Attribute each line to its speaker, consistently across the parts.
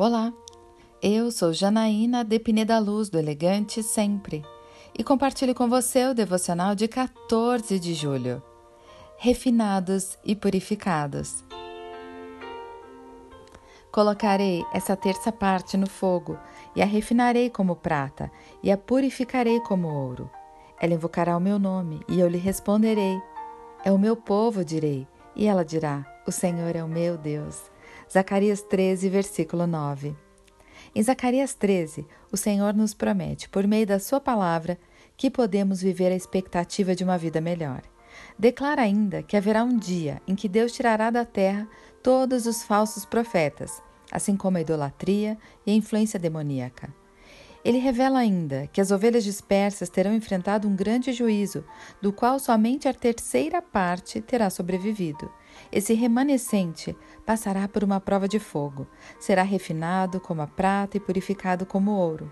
Speaker 1: Olá, eu sou Janaína de Pineda Luz do Elegante Sempre e compartilho com você o devocional de 14 de julho. Refinados e purificados. Colocarei essa terça parte no fogo e a refinarei como prata e a purificarei como ouro. Ela invocará o meu nome e eu lhe responderei. É o meu povo, direi, e ela dirá: O Senhor é o meu Deus. Zacarias 13, versículo 9. Em Zacarias 13, o Senhor nos promete, por meio da Sua palavra, que podemos viver a expectativa de uma vida melhor. Declara ainda que haverá um dia em que Deus tirará da terra todos os falsos profetas, assim como a idolatria e a influência demoníaca. Ele revela ainda que as ovelhas dispersas terão enfrentado um grande juízo, do qual somente a terceira parte terá sobrevivido. Esse remanescente passará por uma prova de fogo, será refinado como a prata e purificado como ouro.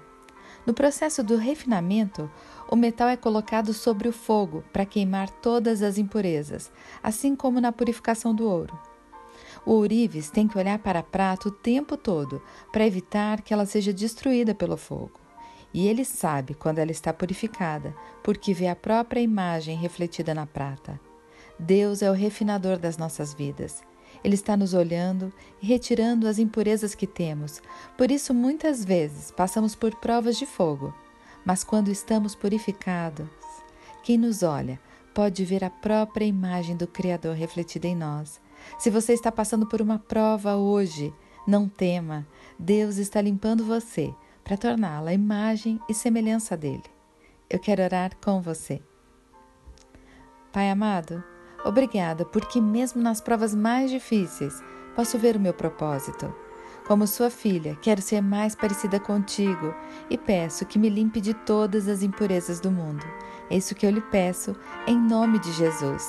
Speaker 1: No processo do refinamento, o metal é colocado sobre o fogo para queimar todas as impurezas, assim como na purificação do ouro. O ourives tem que olhar para a prata o tempo todo para evitar que ela seja destruída pelo fogo. E ele sabe quando ela está purificada, porque vê a própria imagem refletida na prata. Deus é o refinador das nossas vidas. Ele está nos olhando e retirando as impurezas que temos. Por isso, muitas vezes, passamos por provas de fogo. Mas quando estamos purificados, quem nos olha pode ver a própria imagem do Criador refletida em nós. Se você está passando por uma prova hoje, não tema. Deus está limpando você para torná-la imagem e semelhança dele. Eu quero orar com você. Pai amado, Obrigada, porque mesmo nas provas mais difíceis, posso ver o meu propósito. Como sua filha, quero ser mais parecida contigo e peço que me limpe de todas as impurezas do mundo. É isso que eu lhe peço, em nome de Jesus.